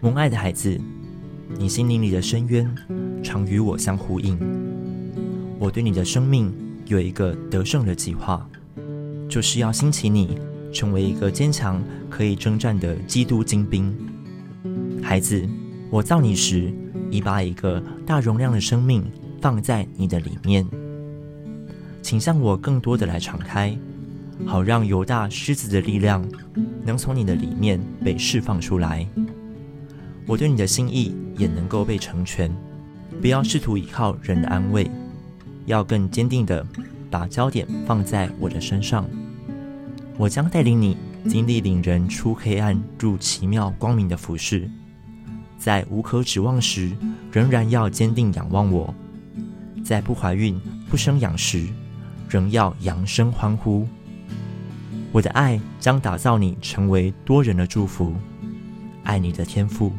蒙爱的孩子，你心灵里的深渊常与我相呼应。我对你的生命有一个得胜的计划，就是要兴起你，成为一个坚强可以征战的基督精兵。孩子，我造你时，已把一个大容量的生命放在你的里面，请向我更多的来敞开，好让犹大狮子的力量能从你的里面被释放出来。我对你的心意也能够被成全，不要试图依靠人的安慰，要更坚定地把焦点放在我的身上。我将带领你经历领人出黑暗入奇妙光明的服事，在无可指望时，仍然要坚定仰望我；在不怀孕、不生养时，仍要扬声欢呼。我的爱将打造你成为多人的祝福，爱你的天赋。